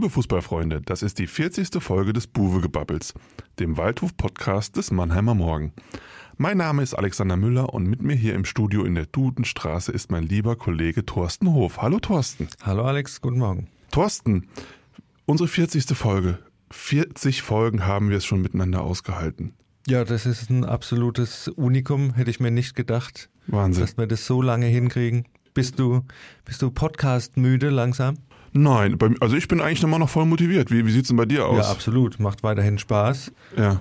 Liebe Fußballfreunde, das ist die 40. Folge des Buwe-Gebabbels, dem Waldhof-Podcast des Mannheimer Morgen. Mein Name ist Alexander Müller und mit mir hier im Studio in der Dudenstraße ist mein lieber Kollege Thorsten Hof. Hallo Thorsten. Hallo Alex, guten Morgen. Thorsten, unsere 40. Folge. 40 Folgen haben wir es schon miteinander ausgehalten. Ja, das ist ein absolutes Unikum, hätte ich mir nicht gedacht. Wahnsinn. Dass wir das so lange hinkriegen. Bist du, bist du Podcast müde langsam? Nein, also ich bin eigentlich immer noch voll motiviert. Wie, wie sieht es denn bei dir aus? Ja, absolut. Macht weiterhin Spaß. Ja.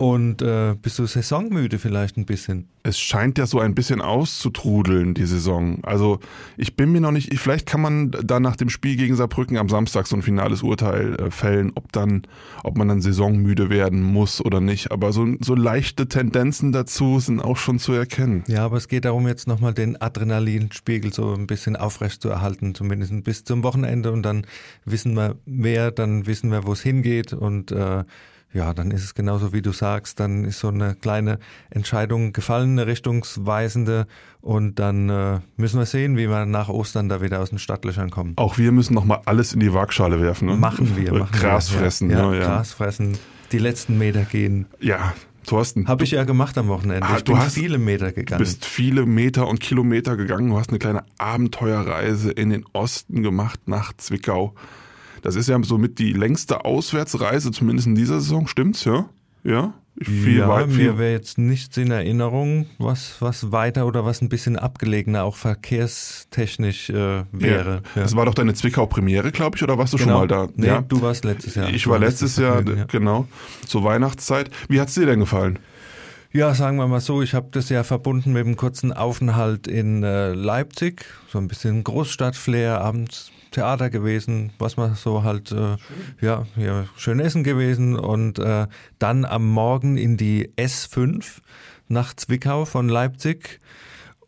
Und äh, bist du saisonmüde vielleicht ein bisschen? Es scheint ja so ein bisschen auszutrudeln, die Saison. Also ich bin mir noch nicht, vielleicht kann man da nach dem Spiel gegen Saarbrücken am Samstag so ein finales Urteil äh, fällen, ob dann, ob man dann saisonmüde werden muss oder nicht. Aber so, so leichte Tendenzen dazu sind auch schon zu erkennen. Ja, aber es geht darum, jetzt nochmal den Adrenalinspiegel so ein bisschen aufrecht zu erhalten, zumindest bis zum Wochenende. Und dann wissen wir mehr, dann wissen wir, wo es hingeht und äh, ja, dann ist es genauso wie du sagst, dann ist so eine kleine Entscheidung gefallen, eine richtungsweisende und dann äh, müssen wir sehen, wie wir nach Ostern da wieder aus den Stadtlöchern kommen. Auch wir müssen nochmal alles in die Waagschale werfen. Ne? Machen wir. Machen Gras wir. fressen. Ja, ne? ja, Gras fressen, die letzten Meter gehen. Ja, Thorsten. Habe ich ja gemacht am Wochenende. Ah, ich bin du hast, viele Meter gegangen. Du bist viele Meter und Kilometer gegangen. Du hast eine kleine Abenteuerreise in den Osten gemacht nach Zwickau. Das ist ja somit die längste Auswärtsreise, zumindest in dieser Saison, stimmt's, ja? Ja? Viel ja, weit, mir wäre jetzt nichts in Erinnerung, was, was weiter oder was ein bisschen abgelegener, auch verkehrstechnisch äh, wäre. Ja. Das war doch deine Zwickau-Premiere, glaube ich, oder warst du genau. schon mal da? Nee, ja. du warst letztes Jahr. Ich war letztes Jahr, ja. genau, zur Weihnachtszeit. Wie hat's dir denn gefallen? Ja, sagen wir mal so, ich habe das ja verbunden mit einem kurzen Aufenthalt in äh, Leipzig, so ein bisschen Großstadtflair, abends Theater gewesen, was man so halt, äh, ja, ja, schön essen gewesen und äh, dann am Morgen in die S5 nach Zwickau von Leipzig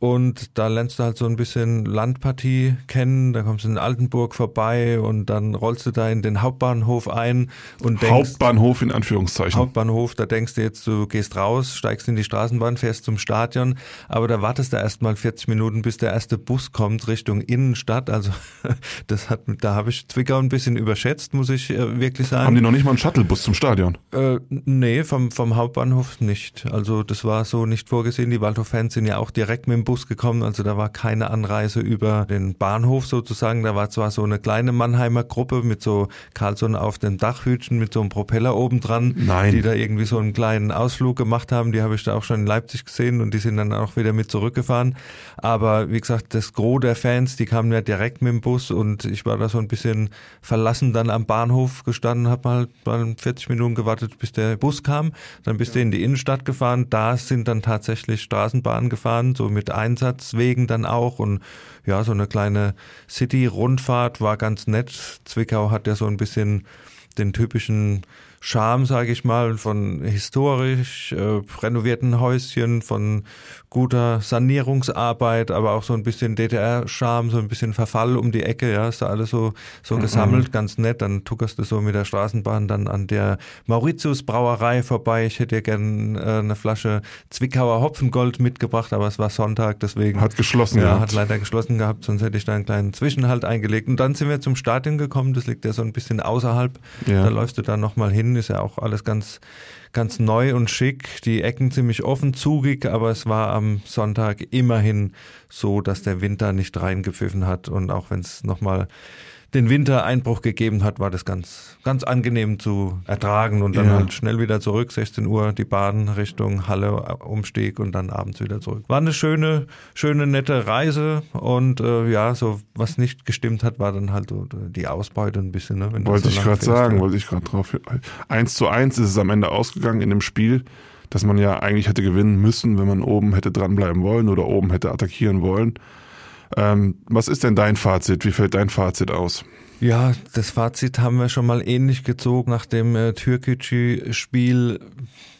und da lernst du halt so ein bisschen Landpartie kennen, da kommst du in Altenburg vorbei und dann rollst du da in den Hauptbahnhof ein und denkst, Hauptbahnhof in Anführungszeichen. Hauptbahnhof, da denkst du jetzt, du gehst raus, steigst in die Straßenbahn, fährst zum Stadion, aber da wartest du erst mal 40 Minuten, bis der erste Bus kommt Richtung Innenstadt. Also das hat, da habe ich Zwickau ein bisschen überschätzt, muss ich äh, wirklich sagen. Haben die noch nicht mal einen Shuttlebus zum Stadion? Äh, nee, vom, vom Hauptbahnhof nicht. Also das war so nicht vorgesehen. Die Waldhof-Fans sind ja auch direkt mit dem Bus Bus gekommen, also da war keine Anreise über den Bahnhof sozusagen. Da war zwar so eine kleine Mannheimer Gruppe mit so Karlsson auf dem Dachhütchen mit so einem Propeller oben dran, Nein. die da irgendwie so einen kleinen Ausflug gemacht haben. Die habe ich da auch schon in Leipzig gesehen und die sind dann auch wieder mit zurückgefahren. Aber wie gesagt, das Gros der Fans, die kamen ja direkt mit dem Bus und ich war da so ein bisschen verlassen dann am Bahnhof gestanden, habe mal, mal 40 Minuten gewartet, bis der Bus kam. Dann bist du in die Innenstadt gefahren. Da sind dann tatsächlich Straßenbahnen gefahren, so mit Einsatzwegen dann auch und ja, so eine kleine City-Rundfahrt war ganz nett. Zwickau hat ja so ein bisschen den typischen Charme, sage ich mal, von historisch äh, renovierten Häuschen, von guter Sanierungsarbeit, aber auch so ein bisschen DDR-Charme, so ein bisschen Verfall um die Ecke, ja, ist da alles so, so mhm. gesammelt, ganz nett. Dann tuckerst du so mit der Straßenbahn dann an der Mauritius Brauerei vorbei. Ich hätte dir gern äh, eine Flasche Zwickauer Hopfengold mitgebracht, aber es war Sonntag, deswegen. Hat geschlossen ja, gehabt. hat leider geschlossen gehabt, sonst hätte ich da einen kleinen Zwischenhalt eingelegt. Und dann sind wir zum Stadion gekommen, das liegt ja so ein bisschen außerhalb. Ja. Da läufst du dann nochmal hin ist ja auch alles ganz, ganz neu und schick. Die Ecken ziemlich offen, zugig, aber es war am Sonntag immerhin so, dass der Winter nicht reingepfiffen hat und auch wenn es nochmal den Winter Einbruch gegeben hat, war das ganz, ganz angenehm zu ertragen und dann ja. halt schnell wieder zurück, 16 Uhr die Bahn Richtung Halle, Umstieg und dann abends wieder zurück. War eine schöne, schöne, nette Reise und äh, ja, so was nicht gestimmt hat, war dann halt so die Ausbeute ein bisschen. Ne, wollte so ich gerade sagen, wollte ich gerade drauf. Eins zu eins ist es am Ende ausgegangen in dem Spiel, das man ja eigentlich hätte gewinnen müssen, wenn man oben hätte dranbleiben wollen oder oben hätte attackieren wollen. Ähm, was ist denn dein Fazit? Wie fällt dein Fazit aus? Ja, das Fazit haben wir schon mal ähnlich gezogen nach dem äh, Türkgücü-Spiel,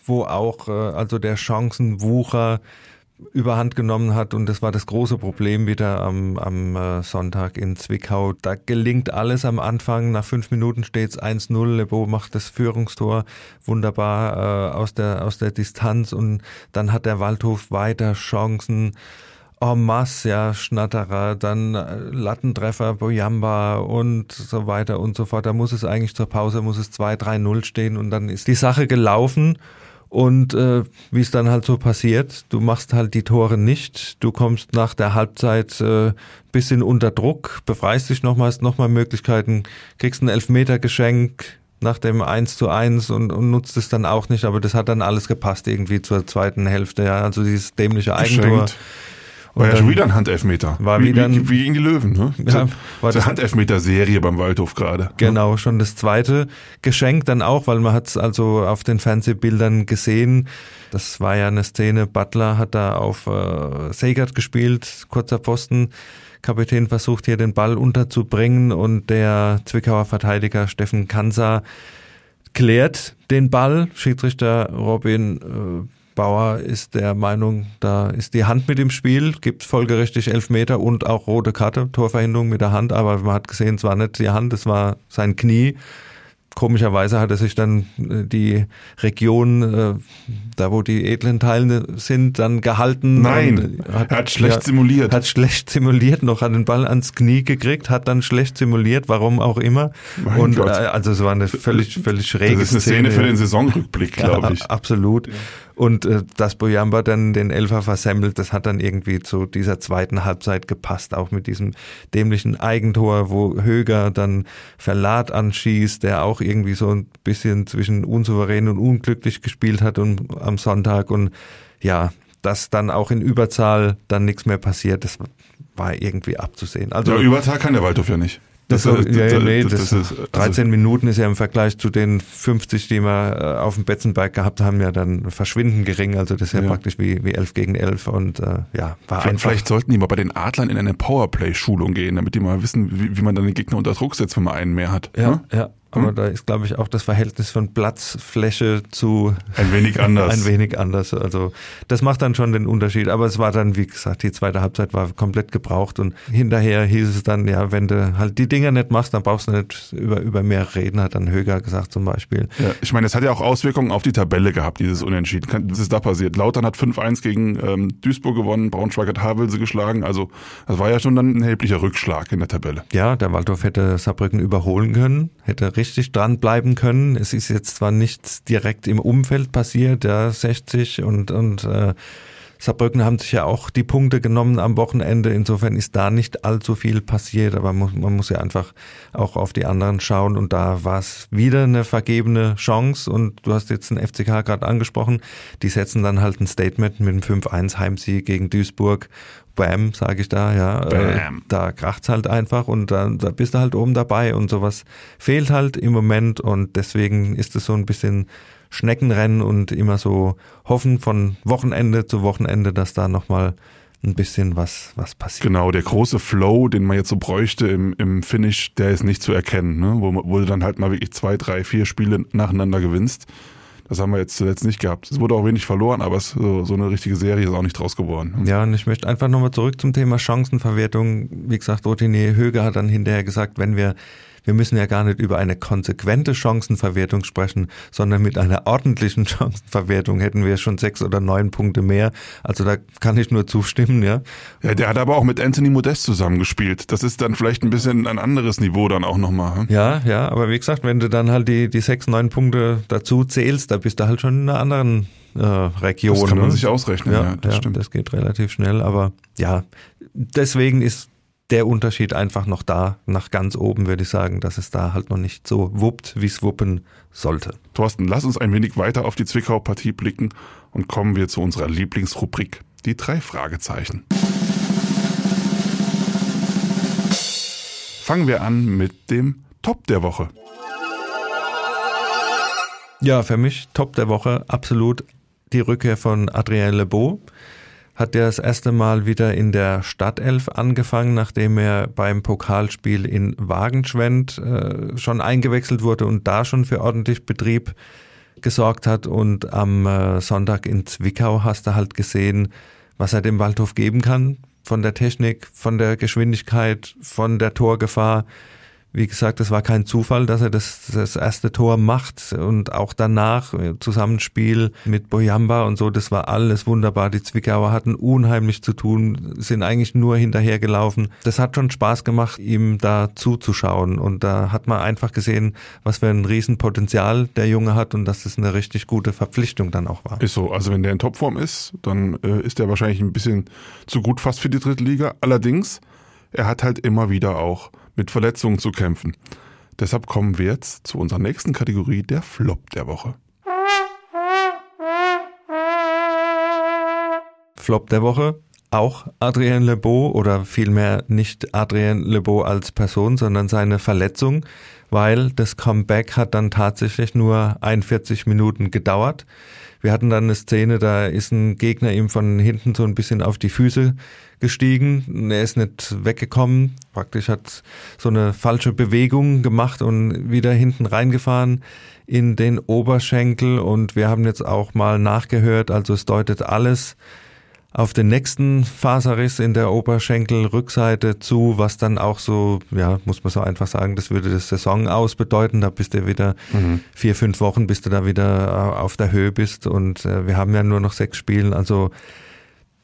wo auch äh, also der Chancenwucher überhand genommen hat und das war das große Problem wieder am, am äh, Sonntag in Zwickau. Da gelingt alles am Anfang. Nach fünf Minuten steht es 1-0. Lebo macht das Führungstor wunderbar äh, aus, der, aus der Distanz und dann hat der Waldhof weiter Chancen en masse, ja, Schnatterer, dann äh, Lattentreffer, Boyamba und so weiter und so fort. Da muss es eigentlich zur Pause, muss es 2-3-0 stehen und dann ist die Sache gelaufen. Und äh, wie es dann halt so passiert, du machst halt die Tore nicht, du kommst nach der Halbzeit äh, bisschen unter Druck, befreist dich nochmal, hast nochmal Möglichkeiten, kriegst ein Elfmetergeschenk nach dem 1 zu 1 und, und nutzt es dann auch nicht, aber das hat dann alles gepasst irgendwie zur zweiten Hälfte, ja, also dieses dämliche Eigentor. Geschenkt. War ja schon wieder ein Handelfmeter. War wie, wieder ein, wie, wie gegen die Löwen, ne? Ja, war das- Handelfmeter-Serie beim Waldhof gerade. Genau, schon das zweite Geschenk dann auch, weil man hat es also auf den Fernsehbildern gesehen. Das war ja eine Szene, Butler hat da auf äh, Segert gespielt, kurzer Pfosten. Kapitän versucht hier den Ball unterzubringen und der Zwickauer Verteidiger Steffen Kansa klärt den Ball. Schiedsrichter Robin äh, Bauer ist der Meinung, da ist die Hand mit im Spiel, gibt folgerichtig Elfmeter und auch rote Karte, Torverhinderung mit der Hand, aber man hat gesehen, es war nicht die Hand, es war sein Knie. Komischerweise hat er sich dann äh, die Region, äh, da wo die edlen Teile sind, dann gehalten. Nein, er hat schlecht simuliert. Hat schlecht simuliert, noch hat den Ball ans Knie gekriegt, hat dann schlecht simuliert, warum auch immer. Mein und Gott. äh, also es war eine völlig, völlig schräge Das ist eine Szene für den Saisonrückblick, glaube ich. ja, absolut. Und äh, dass Boyamba dann den Elfer versemmelt, das hat dann irgendwie zu dieser zweiten Halbzeit gepasst, auch mit diesem dämlichen Eigentor, wo Höger dann Verlat anschießt, der auch irgendwie so ein bisschen zwischen unsouverän und unglücklich gespielt hat und am Sonntag und ja, dass dann auch in Überzahl dann nichts mehr passiert, das war irgendwie abzusehen. Also Ja, Übertag kann der Waldhof ja nicht. Das, so, ja, ja, nee, das, das ist, also, 13 Minuten ist ja im Vergleich zu den 50, die wir äh, auf dem Betzenberg gehabt haben, ja dann verschwindend gering. Also das ist ja, Ja. praktisch wie, wie 11 gegen 11 und äh, ja, war Vielleicht, einfach. vielleicht sollten die mal bei den Adlern in eine Powerplay-Schulung gehen, damit die mal wissen, wie, wie man dann den Gegner unter Druck setzt, wenn man einen mehr hat. ja, Ne? ja. Aber Hm? da ist, glaube ich, auch das Verhältnis von Platzfläche zu Ein wenig anders. ein wenig anders. Also das macht dann schon den Unterschied. Aber es war dann, wie gesagt, die zweite Halbzeit war komplett gebraucht und hinterher hieß es dann, ja, wenn du halt die Dinger nicht machst, dann brauchst du nicht über, über mehr reden, hat dann Höger gesagt zum Beispiel. Ja, ich meine, es hat ja auch Auswirkungen auf die Tabelle gehabt, dieses Unentschieden. Was ist da passiert? Lautern hat 5-1 gegen ähm, Duisburg gewonnen, Braunschweig hat Havelse geschlagen. Also das war ja schon dann ein erheblicher Rückschlag in der Tabelle. Ja, der Waldorf hätte Saarbrücken überholen können, hätte richtig dranbleiben können. Es ist jetzt zwar nichts direkt im Umfeld passiert, ja, 60 und, und äh, Saarbrücken haben sich ja auch die Punkte genommen am Wochenende. Insofern ist da nicht allzu viel passiert, aber man, man muss ja einfach auch auf die anderen schauen. Und da war es wieder eine vergebene Chance. Und du hast jetzt den FCK gerade angesprochen. Die setzen dann halt ein Statement mit einem 5-1 Heimsieg gegen Duisburg. Bam, sage ich da, ja. Äh, Bam. da kracht's halt einfach und dann da bist du halt oben dabei und sowas fehlt halt im Moment und deswegen ist es so ein bisschen Schneckenrennen und immer so hoffen von Wochenende zu Wochenende, dass da nochmal ein bisschen was, was passiert. Genau, der große Flow, den man jetzt so bräuchte im, im Finish, der ist nicht zu erkennen, ne? wo, wo du dann halt mal wirklich zwei, drei, vier Spiele nacheinander gewinnst. Das haben wir jetzt zuletzt nicht gehabt. Es wurde auch wenig verloren, aber es, so, so eine richtige Serie ist auch nicht draus geworden. Ja, und ich möchte einfach nochmal zurück zum Thema Chancenverwertung. Wie gesagt, Rotinier Höger hat dann hinterher gesagt, wenn wir, wir müssen ja gar nicht über eine konsequente Chancenverwertung sprechen, sondern mit einer ordentlichen Chancenverwertung hätten wir schon sechs oder neun Punkte mehr. Also da kann ich nur zustimmen, ja. Ja, der hat aber auch mit Anthony Modest zusammengespielt. Das ist dann vielleicht ein bisschen ein anderes Niveau dann auch nochmal. hm? Ja, ja, aber wie gesagt, wenn du dann halt die, die sechs, neun Punkte dazu zählst, da bist du halt schon in einer anderen äh, Region. Das kann man ne? sich ausrechnen, ja, das ja, stimmt. das geht relativ schnell, aber ja, deswegen ist der Unterschied einfach noch da. Nach ganz oben würde ich sagen, dass es da halt noch nicht so wuppt, wie es wuppen sollte. Thorsten, lass uns ein wenig weiter auf die Zwickau-Partie blicken und kommen wir zu unserer Lieblingsrubrik, die drei Fragezeichen. Fangen wir an mit dem Top der Woche. Ja, für mich Top der Woche absolut die Rückkehr von Adrien Lebeau. Hat er das erste Mal wieder in der Stadtelf angefangen, nachdem er beim Pokalspiel in Wagenschwend äh, schon eingewechselt wurde und da schon für ordentlich Betrieb gesorgt hat. Und am äh, Sonntag in Zwickau hast du halt gesehen, was er dem Waldhof geben kann. Von der Technik, von der Geschwindigkeit, von der Torgefahr wie gesagt, es war kein Zufall, dass er das, das erste Tor macht und auch danach Zusammenspiel mit Boyamba und so, das war alles wunderbar. Die Zwickauer hatten unheimlich zu tun, sind eigentlich nur hinterhergelaufen. Das hat schon Spaß gemacht, ihm da zuzuschauen und da hat man einfach gesehen, was für ein Riesenpotenzial der Junge hat und dass das eine richtig gute Verpflichtung dann auch war. Ist so, also wenn der in Topform ist, dann äh, ist er wahrscheinlich ein bisschen zu gut fast für die dritte Liga. Allerdings, er hat halt immer wieder auch mit Verletzungen zu kämpfen. Deshalb kommen wir jetzt zu unserer nächsten Kategorie, der Flop der Woche. Flop der Woche, auch Adrien Lebeau oder vielmehr nicht Adrien Lebeau als Person, sondern seine Verletzung, weil das Comeback hat dann tatsächlich nur 41 Minuten gedauert. Wir hatten dann eine Szene, da ist ein Gegner ihm von hinten so ein bisschen auf die Füße gestiegen. Er ist nicht weggekommen. Praktisch hat so eine falsche Bewegung gemacht und wieder hinten reingefahren in den Oberschenkel. Und wir haben jetzt auch mal nachgehört. Also es deutet alles auf den nächsten Faserriss in der Oberschenkelrückseite zu, was dann auch so, ja, muss man so einfach sagen, das würde das Saison aus bedeuten. Da bist du wieder mhm. vier, fünf Wochen, bis du da wieder äh, auf der Höhe bist. Und äh, wir haben ja nur noch sechs Spiele. Also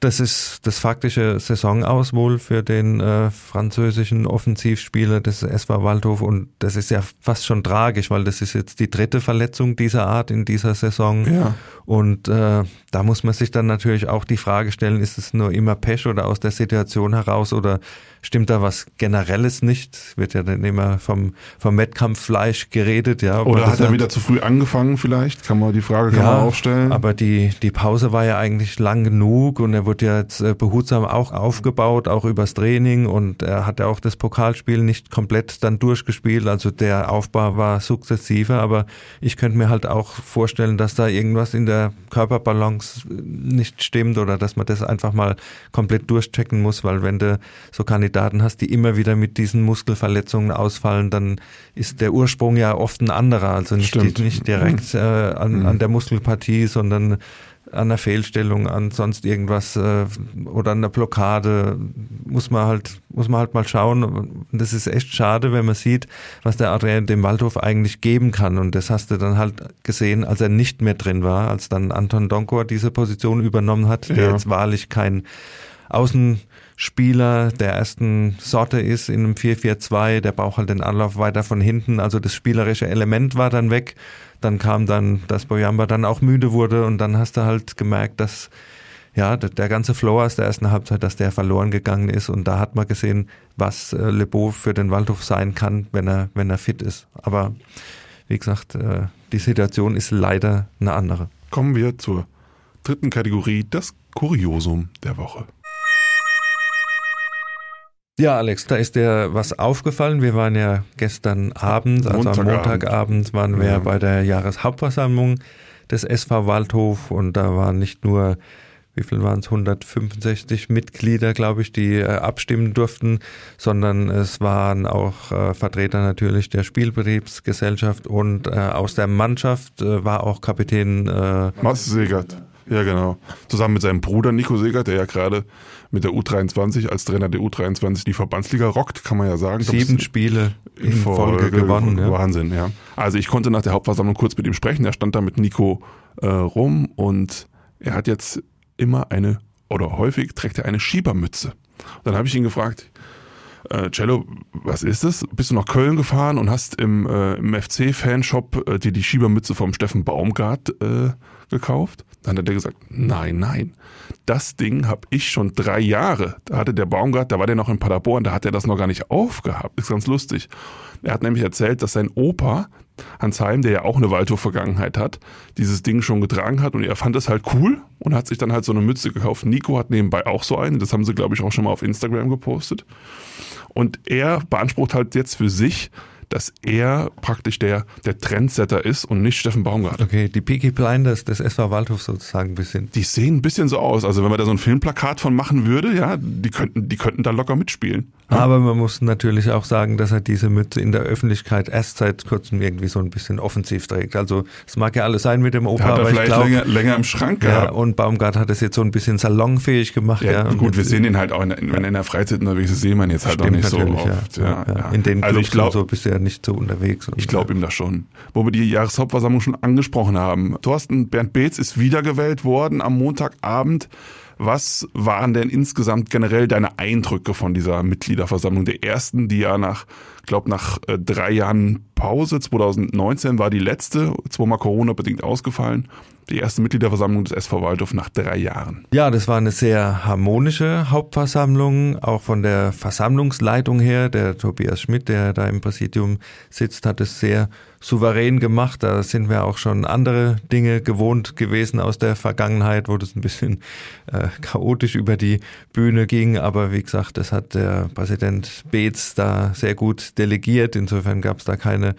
das ist das faktische Saisonaus wohl für den äh, französischen Offensivspieler des SV Waldhof und das ist ja fast schon tragisch, weil das ist jetzt die dritte Verletzung dieser Art in dieser Saison. Ja. Und äh, da muss man sich dann natürlich auch die Frage stellen, ist es nur immer Pech oder aus der Situation heraus oder stimmt da was Generelles nicht? Wird ja dann immer vom, vom Wettkampffleisch geredet, ja. Oder hat er wieder zu früh angefangen vielleicht? Kann man die Frage kann ja, man aufstellen. Aber die, die Pause war ja eigentlich lang genug und er wurde ja jetzt äh, behutsam auch aufgebaut, auch übers Training und er hat ja auch das Pokalspiel nicht komplett dann durchgespielt. Also der Aufbau war sukzessive, aber ich könnte mir halt auch vorstellen, dass da irgendwas in der der Körperbalance nicht stimmt oder dass man das einfach mal komplett durchchecken muss, weil wenn du so Kandidaten hast, die immer wieder mit diesen Muskelverletzungen ausfallen, dann ist der Ursprung ja oft ein anderer, also nicht, nicht direkt äh, an, an der Muskelpartie, sondern an einer Fehlstellung, an sonst irgendwas äh, oder an einer Blockade. Muss man halt muss man halt mal schauen. Und das ist echt schade, wenn man sieht, was der Adrian dem Waldhof eigentlich geben kann. Und das hast du dann halt gesehen, als er nicht mehr drin war, als dann Anton Donkor diese Position übernommen hat, der jetzt wahrlich kein Außenspieler der ersten Sorte ist in einem 4-4-2, der braucht halt den Anlauf weiter von hinten. Also das spielerische Element war dann weg dann kam dann, dass Boyamba dann auch müde wurde und dann hast du halt gemerkt, dass ja, der ganze Flow aus der ersten Halbzeit, dass der verloren gegangen ist und da hat man gesehen, was äh, Lebeau für den Waldhof sein kann, wenn er, wenn er fit ist. Aber wie gesagt, äh, die Situation ist leider eine andere. Kommen wir zur dritten Kategorie, das Kuriosum der Woche. Ja, Alex, da ist dir was aufgefallen. Wir waren ja gestern Abend, also am Montagabend, waren wir ja. bei der Jahreshauptversammlung des SV Waldhof und da waren nicht nur, wie viel waren es, 165 Mitglieder, glaube ich, die äh, abstimmen durften, sondern es waren auch äh, Vertreter natürlich der Spielbetriebsgesellschaft und äh, aus der Mannschaft äh, war auch Kapitän äh, Mats Segert. Ja, genau. Zusammen mit seinem Bruder Nico Segert, der ja gerade mit der U23 als Trainer der U23 die Verbandsliga rockt, kann man ja sagen. Sieben Spiele in Folge, Folge gewonnen. Ja. Wahnsinn, ja. Also ich konnte nach der Hauptversammlung kurz mit ihm sprechen. Er stand da mit Nico äh, rum und er hat jetzt immer eine, oder häufig trägt er eine Schiebermütze. Und dann habe ich ihn gefragt, äh, Cello, was ist das? Bist du nach Köln gefahren und hast im, äh, im FC-Fanshop äh, dir die Schiebermütze vom Steffen Baumgart äh, gekauft? Dann hat er gesagt, nein, nein. Das Ding habe ich schon drei Jahre. Da hatte der Baumgart, da war der noch in Paderborn, da hat er das noch gar nicht aufgehabt. Ist ganz lustig. Er hat nämlich erzählt, dass sein Opa, Hans Heim, der ja auch eine Waldhof-Vergangenheit hat, dieses Ding schon getragen hat und er fand das halt cool und hat sich dann halt so eine Mütze gekauft. Nico hat nebenbei auch so eine, das haben sie, glaube ich, auch schon mal auf Instagram gepostet. Und er beansprucht halt jetzt für sich, dass er praktisch der, der Trendsetter ist und nicht Steffen Baumgart. Okay, die Peaky Blinders des SV Waldhof sozusagen ein bisschen. Die sehen ein bisschen so aus. Also wenn man da so ein Filmplakat von machen würde, ja, die könnten, die könnten da locker mitspielen. Ja? Aber man muss natürlich auch sagen, dass er diese Mütze in der Öffentlichkeit erst seit kurzem irgendwie so ein bisschen offensiv trägt. Also es mag ja alles sein mit dem Opa, aber ich glaube länger, länger im Schrank ja, gehabt. Und Baumgart hat es jetzt so ein bisschen salonfähig gemacht. Ja, ja. gut, wir sehen ihn halt auch in, wenn er in der Freizeit unterwegs ist, sehen ihn jetzt halt auch nicht so oft. Ja, ja, In den also ich glaub, so bist ja nicht so unterwegs. Ich glaube ihm das schon. Wo wir die Jahreshauptversammlung schon angesprochen haben. Thorsten Bernd Beetz ist wiedergewählt worden am Montagabend. Was waren denn insgesamt generell deine Eindrücke von dieser Mitgliederversammlung der ersten, die ja nach, glaube nach äh, drei Jahren Pause, 2019 war die letzte, zweimal Corona bedingt ausgefallen, die erste Mitgliederversammlung des SV Waldorf nach drei Jahren. Ja, das war eine sehr harmonische Hauptversammlung, auch von der Versammlungsleitung her. Der Tobias Schmidt, der da im Präsidium sitzt, hat es sehr souverän gemacht. Da sind wir auch schon andere Dinge gewohnt gewesen aus der Vergangenheit, wo das ein bisschen äh, chaotisch über die Bühne ging. Aber wie gesagt, das hat der Präsident Beetz da sehr gut delegiert. Insofern gab es da keine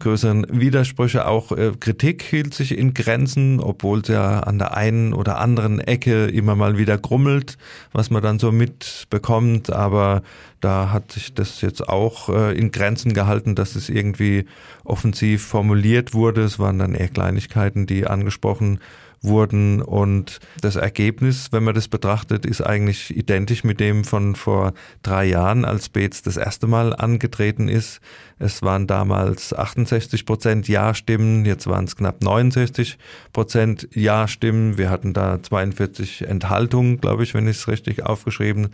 größeren Widersprüche. Auch äh, Kritik hielt sich in Grenzen, obwohl es ja an der einen oder anderen Ecke immer mal wieder grummelt, was man dann so mitbekommt. Aber da hat sich das jetzt auch äh, in Grenzen gehalten, dass es irgendwie offensiv formuliert wurde. Es waren dann eher Kleinigkeiten, die angesprochen wurden. Und das Ergebnis, wenn man das betrachtet, ist eigentlich identisch mit dem von vor drei Jahren, als Beetz das erste Mal angetreten ist. Es waren damals 68 Prozent Ja-Stimmen, jetzt waren es knapp 69 Prozent Ja-Stimmen. Wir hatten da 42 Enthaltungen, glaube ich, wenn ich es richtig aufgeschrieben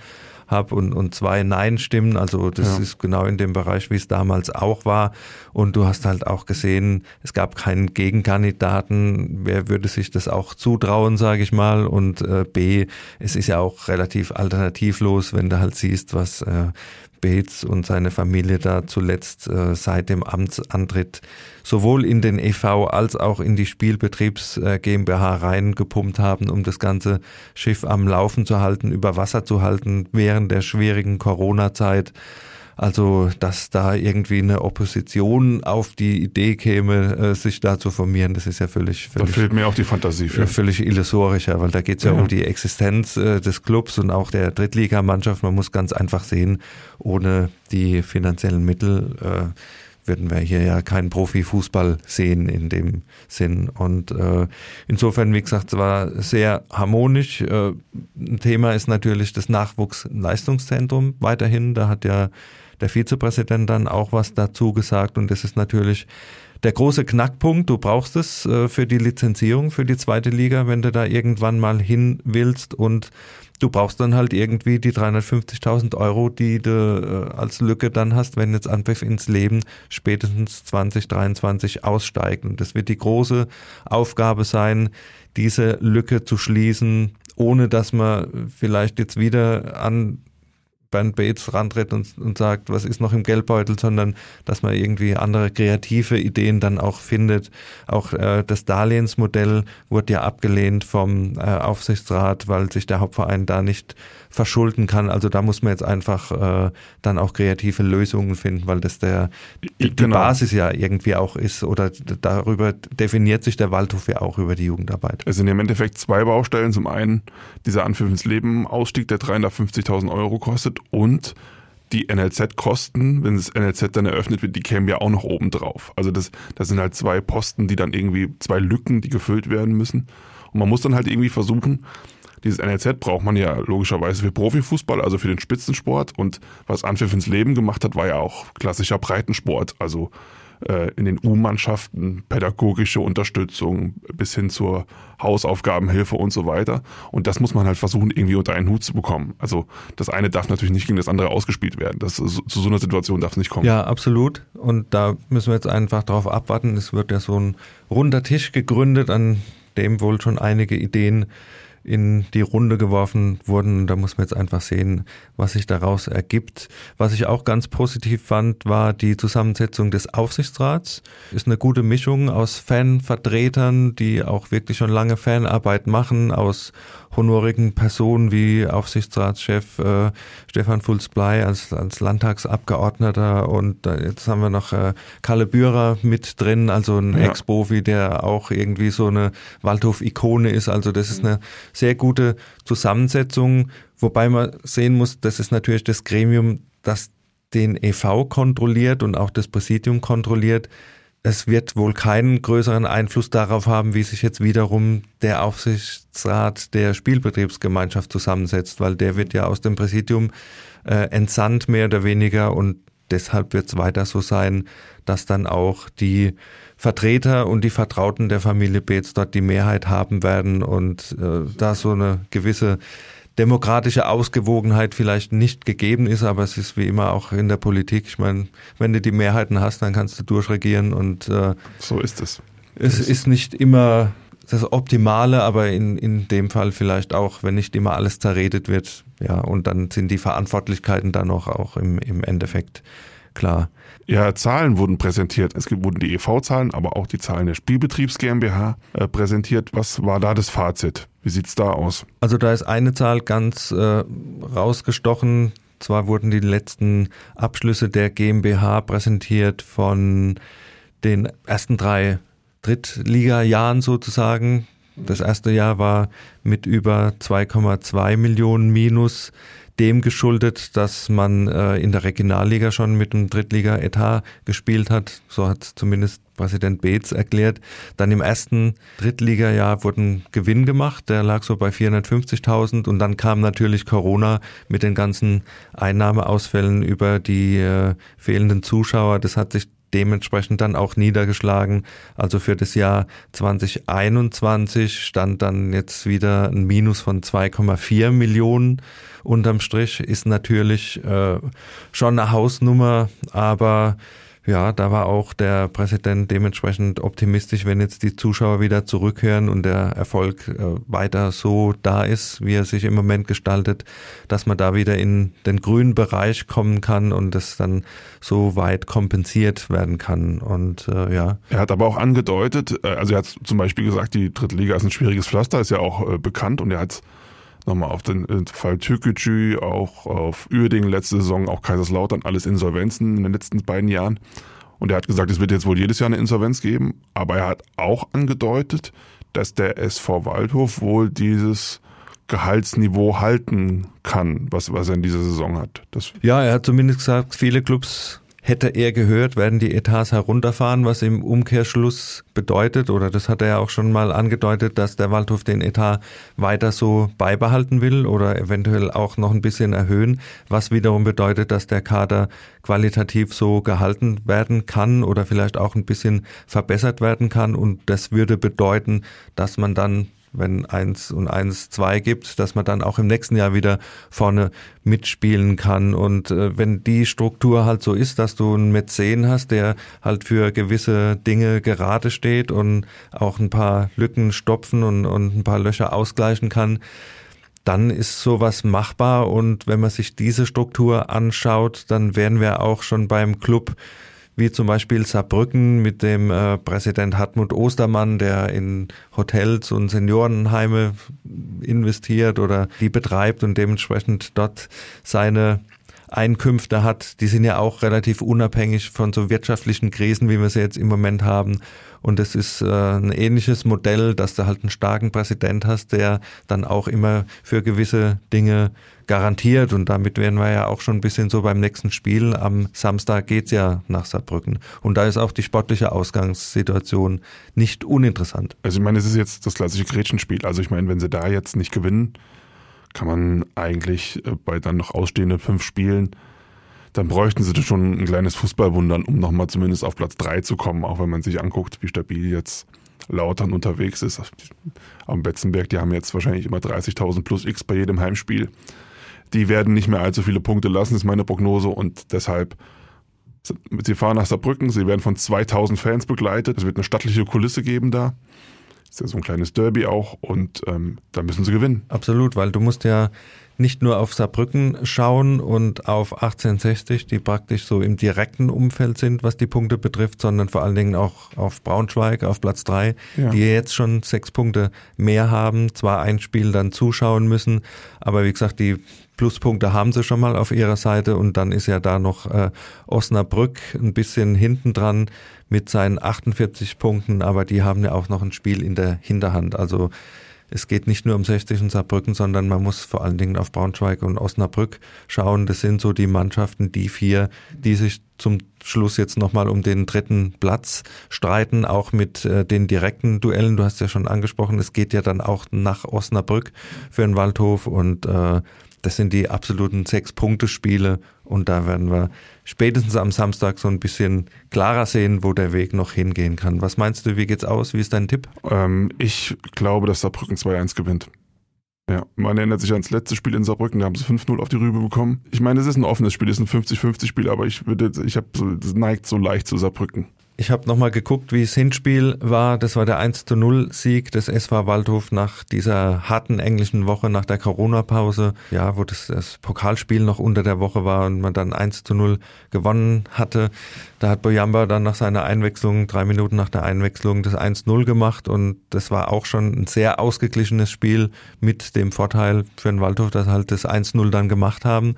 habe und, und zwei Nein-Stimmen. Also das ja. ist genau in dem Bereich, wie es damals auch war. Und du hast halt auch gesehen, es gab keinen Gegenkandidaten. Wer würde sich das auch zutrauen, sage ich mal? Und äh, B, es ist ja auch relativ alternativlos, wenn du halt siehst, was äh, Bates und seine Familie da zuletzt äh, seit dem Amtsantritt sowohl in den EV als auch in die Spielbetriebs äh, GmbH reingepumpt haben, um das ganze Schiff am Laufen zu halten, über Wasser zu halten während der schwierigen Corona-Zeit. Also, dass da irgendwie eine Opposition auf die Idee käme, äh, sich da zu formieren, das ist ja völlig, völlig Da fehlt mir auch die Fantasie für. Völlig illusorischer, weil da geht es ja, ja, um die Existenz äh, des Clubs und auch der Drittligamannschaft. Man muss ganz einfach sehen, ohne die finanziellen Mittel äh, würden wir hier ja keinen Profifußball sehen in dem Sinn. Und äh, insofern, wie gesagt, es war sehr harmonisch. Äh, ein Thema ist natürlich das Nachwuchsleistungszentrum weiterhin. Da hat ja der Vizepräsident dann auch was dazu gesagt und das ist natürlich der große Knackpunkt. Du brauchst es äh, für die Lizenzierung für die zweite Liga, wenn du da irgendwann mal hin willst und du brauchst dann halt irgendwie die 350.000 Euro, die du äh, als Lücke dann hast, wenn jetzt Anpfiff ins Leben spätestens 2023 aussteigt. Und das wird die große Aufgabe sein, diese Lücke zu schließen, ohne dass man vielleicht jetzt wieder an Bernd Bates rantritt und, und sagt, was ist noch im Geldbeutel, sondern dass man irgendwie andere kreative Ideen dann auch findet. Auch äh, das Darlehensmodell wurde ja abgelehnt vom äh, Aufsichtsrat, weil sich der Hauptverein da nicht verschulden kann. Also da muss man jetzt einfach äh, dann auch kreative Lösungen finden, weil das der die, genau. Basis ja irgendwie auch ist oder darüber definiert sich der Waldhof ja auch über die Jugendarbeit. Es sind im Endeffekt zwei Baustellen. Zum einen dieser Anpfiff ins Leben Ausstieg, der 350.000 Euro kostet und die NLZ-Kosten, wenn das NLZ dann eröffnet wird, die kämen ja auch noch oben drauf. Also das, das sind halt zwei Posten, die dann irgendwie, zwei Lücken, die gefüllt werden müssen. Und man muss dann halt irgendwie versuchen, dieses NLZ braucht man ja logischerweise für Profifußball, also für den Spitzensport. Und was Anpfiff ins Leben gemacht hat, war ja auch klassischer Breitensport. Also in den U-Mannschaften pädagogische Unterstützung bis hin zur Hausaufgabenhilfe und so weiter. Und das muss man halt versuchen, irgendwie unter einen Hut zu bekommen. Also das eine darf natürlich nicht gegen das andere ausgespielt werden. Das, zu so einer Situation darf es nicht kommen. Ja, absolut. Und da müssen wir jetzt einfach darauf abwarten. Es wird ja so ein runder Tisch gegründet, an dem wohl schon einige Ideen in die Runde geworfen wurden. Da muss man jetzt einfach sehen, was sich daraus ergibt. Was ich auch ganz positiv fand, war die Zusammensetzung des Aufsichtsrats. Ist eine gute Mischung aus Fanvertretern, die auch wirklich schon lange Fanarbeit machen, aus honorigen Personen wie Aufsichtsratschef äh, Stefan Fulz-Blei als, als Landtagsabgeordneter und äh, jetzt haben wir noch äh, Kalle Bührer mit drin, also ein ja. Ex-Profi, der auch irgendwie so eine Waldhof-Ikone ist. Also das ist eine sehr gute Zusammensetzung, wobei man sehen muss, das ist natürlich das Gremium, das den EV kontrolliert und auch das Präsidium kontrolliert. Es wird wohl keinen größeren Einfluss darauf haben, wie sich jetzt wiederum der Aufsichtsrat der Spielbetriebsgemeinschaft zusammensetzt, weil der wird ja aus dem Präsidium äh, entsandt, mehr oder weniger, und deshalb wird es weiter so sein, dass dann auch die Vertreter und die Vertrauten der Familie Beetz dort die Mehrheit haben werden und äh, da so eine gewisse demokratische Ausgewogenheit vielleicht nicht gegeben ist, aber es ist wie immer auch in der Politik. Ich meine, wenn du die Mehrheiten hast, dann kannst du durchregieren und äh, so ist es. Es ist nicht immer das Optimale, aber in, in dem Fall vielleicht auch, wenn nicht immer alles zerredet wird, ja, und dann sind die Verantwortlichkeiten dann noch auch im, im Endeffekt klar. Ja, Zahlen wurden präsentiert. Es wurden die EV-Zahlen, aber auch die Zahlen der Spielbetriebs GmbH äh, präsentiert. Was war da das Fazit? Wie sieht's da aus? Also da ist eine Zahl ganz äh, rausgestochen. Zwar wurden die letzten Abschlüsse der GmbH präsentiert von den ersten drei Drittliga-Jahren sozusagen. Das erste Jahr war mit über 2,2 Millionen Minus dem geschuldet, dass man äh, in der Regionalliga schon mit einem Drittliga-Etat gespielt hat. So hat zumindest Präsident Beetz erklärt. Dann im ersten Drittliga-Jahr wurden Gewinn gemacht, der lag so bei 450.000 und dann kam natürlich Corona mit den ganzen Einnahmeausfällen über die äh, fehlenden Zuschauer. Das hat sich dementsprechend dann auch niedergeschlagen. Also für das Jahr 2021 stand dann jetzt wieder ein Minus von 2,4 Millionen unterm Strich. Ist natürlich äh, schon eine Hausnummer, aber ja, da war auch der Präsident dementsprechend optimistisch, wenn jetzt die Zuschauer wieder zurückhören und der Erfolg äh, weiter so da ist, wie er sich im Moment gestaltet, dass man da wieder in den grünen Bereich kommen kann und das dann so weit kompensiert werden kann. Und äh, ja. Er hat aber auch angedeutet, äh, also er hat zum Beispiel gesagt, die dritte Liga ist ein schwieriges Pflaster, ist ja auch äh, bekannt und er hat nochmal auf den äh, Fall Türkgücü, auch auf Uerdingen letzte Saison, auch Kaiserslautern, alles Insolvenzen in den letzten beiden Jahren. Und er hat gesagt, es wird jetzt wohl jedes Jahr eine Insolvenz geben, aber er hat auch angedeutet, dass der SV Waldhof wohl dieses Gehaltsniveau halten kann, was, was er in dieser Saison hat. Das ja, er hat zumindest gesagt, viele Clubs hätte er gehört, werden die Etats herunterfahren, was im Umkehrschluss bedeutet, oder das hat er ja auch schon mal angedeutet, dass der Waldhof den Etat weiter so beibehalten will oder eventuell auch noch ein bisschen erhöhen, was wiederum bedeutet, dass der Kader qualitativ so gehalten werden kann oder vielleicht auch ein bisschen verbessert werden kann. Und das würde bedeuten, dass man dann wenn eins und eins zwei gibt, dass man dann auch im nächsten Jahr wieder vorne mitspielen kann. Und äh, wenn die Struktur halt so ist, dass du einen Mäzen hast, der halt für gewisse Dinge gerade steht und auch ein paar Lücken stopfen und, und ein paar Löcher ausgleichen kann, dann ist sowas machbar. Und wenn man sich diese Struktur anschaut, dann wären wir auch schon beim Club wie zum Beispiel Saarbrücken mit dem äh, Präsident Hartmut Ostermann, der in Hotels und Seniorenheime investiert oder die betreibt und dementsprechend dort seine Einkünfte hat, die sind ja auch relativ unabhängig von so wirtschaftlichen Krisen, wie wir sie jetzt im Moment haben. Und es ist äh, ein ähnliches Modell, dass du halt einen starken Präsident hast, der dann auch immer für gewisse Dinge garantiert. Und damit wären wir ja auch schon ein bisschen so beim nächsten Spiel. Am Samstag geht's ja nach Saarbrücken. Und da ist auch die sportliche Ausgangssituation nicht uninteressant. Also ich meine, es ist jetzt das klassische Gretchenspiel. Also ich meine, wenn sie da jetzt nicht gewinnen, kann man eigentlich äh, bei dann noch ausstehenden fünf Spielen, dann bräuchten sie schon ein kleines Fußballwundern, um nochmal zumindest auf Platz drei zu kommen, auch wenn man sich anguckt, wie stabil jetzt Lautern unterwegs ist. Am Betzenberg, die haben jetzt wahrscheinlich immer 30.000 plus X bei jedem Heimspiel. Die werden nicht mehr allzu viele Punkte lassen, ist meine Prognose und deshalb Sie fahren nach Saarbrücken, sie werden von 2000 Fans begleitet. Es wird eine stattliche Kulisse geben da. Ist ja so ein kleines Derby auch und ähm, da müssen sie gewinnen. Absolut, weil du musst ja nicht nur auf Saarbrücken schauen und auf 1860, die praktisch so im direkten Umfeld sind, was die Punkte betrifft, sondern vor allen Dingen auch auf Braunschweig auf Platz drei, ja. die jetzt schon sechs Punkte mehr haben, zwar ein Spiel dann zuschauen müssen, aber wie gesagt, die Pluspunkte haben sie schon mal auf ihrer Seite und dann ist ja da noch äh, Osnabrück ein bisschen hinten dran mit seinen 48 Punkten, aber die haben ja auch noch ein Spiel in der Hinterhand. Also es geht nicht nur um 60 und Saarbrücken, sondern man muss vor allen Dingen auf Braunschweig und Osnabrück schauen. Das sind so die Mannschaften, die vier, die sich zum Schluss jetzt nochmal um den dritten Platz streiten, auch mit äh, den direkten Duellen. Du hast ja schon angesprochen, es geht ja dann auch nach Osnabrück für den Waldhof und äh, das sind die absoluten Sechs-Punkte-Spiele und da werden wir spätestens am Samstag so ein bisschen klarer sehen, wo der Weg noch hingehen kann. Was meinst du, wie geht's aus? Wie ist dein Tipp? Ähm, ich glaube, dass Saarbrücken 2-1 gewinnt. Ja, man erinnert sich ans letzte Spiel in Saarbrücken, da haben sie 5-0 auf die Rübe bekommen. Ich meine, es ist ein offenes Spiel, es ist ein 50-50 Spiel, aber ich würde, ich habe so, neigt so leicht zu Saarbrücken. Ich habe nochmal geguckt, wie das Hinspiel war. Das war der 1 zu 0 Sieg des SV Waldhof nach dieser harten englischen Woche, nach der Corona-Pause. Ja, wo das, das, Pokalspiel noch unter der Woche war und man dann 1 zu 0 gewonnen hatte. Da hat Boyamba dann nach seiner Einwechslung, drei Minuten nach der Einwechslung, das 1-0 gemacht und das war auch schon ein sehr ausgeglichenes Spiel mit dem Vorteil für den Waldhof, dass halt das 1-0 dann gemacht haben.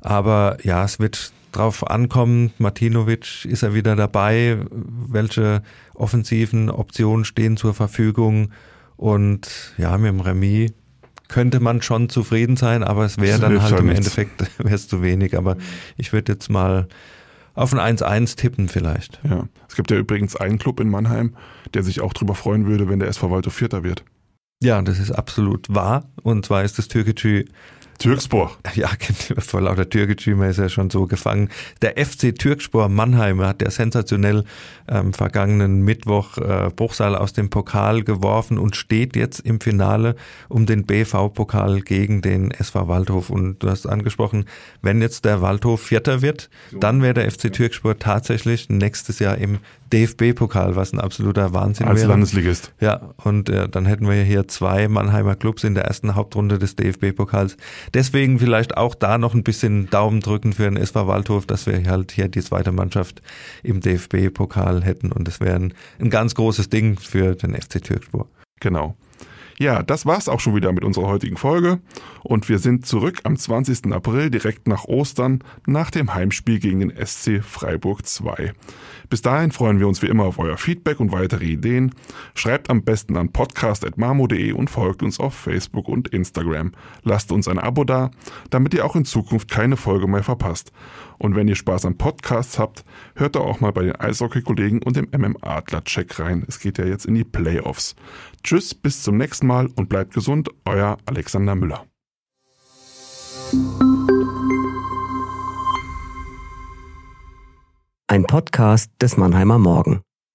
Aber ja, es wird drauf ankommen. Martinovic ist er wieder dabei. Welche offensiven Optionen stehen zur Verfügung? Und ja, mit dem Remis könnte man schon zufrieden sein, aber es wäre dann halt im nichts. Endeffekt wäre es zu wenig. Aber ich würde jetzt mal auf ein 1-1 tippen vielleicht. Ja, es gibt ja übrigens einen Club in Mannheim, der sich auch darüber freuen würde, wenn der SV Waldhof Vierter wird. Ja, das ist absolut wahr. Und zwar ist das Türkgücü Türkspor. Ja, vor lauter Türkgücü ist ja schon so gefangen. Der FC Türkspor Mannheim hat ja sensationell ähm, vergangenen Mittwoch äh, Bruchsal aus dem Pokal geworfen und steht jetzt im Finale um den BV-Pokal gegen den SV Waldhof. Und du hast angesprochen, wenn jetzt der Waldhof Vierter wird, dann wäre der FC Türkspor tatsächlich nächstes Jahr im DFB-Pokal, was ein absoluter Wahnsinn Als wäre. Als Landesligist. Ja, und äh, dann hätten wir hier zwei Mannheimer Clubs in der ersten Hauptrunde des DFB-Pokals. Deswegen vielleicht auch da noch ein bisschen Daumen drücken für den SV Waldhof, dass wir halt hier die zweite Mannschaft im DFB-Pokal hätten und das wäre ein, ein ganz großes Ding für den FC Türkspur. Genau. Ja, das war's auch schon wieder mit unserer heutigen Folge und wir sind zurück am 20. April direkt nach Ostern nach dem Heimspiel gegen den SC Freiburg 2. Bis dahin freuen wir uns wie immer auf euer Feedback und weitere Ideen. Schreibt am besten an podcast.marmo.de und folgt uns auf Facebook und Instagram. Lasst uns ein Abo da, damit ihr auch in Zukunft keine Folge mehr verpasst. Und wenn ihr Spaß an Podcasts habt, hört doch auch mal bei den Eishockey-Kollegen und dem MM Adler-Check rein. Es geht ja jetzt in die Playoffs. Tschüss, bis zum nächsten Mal und bleibt gesund, euer Alexander Müller. Ein Podcast des Mannheimer Morgen.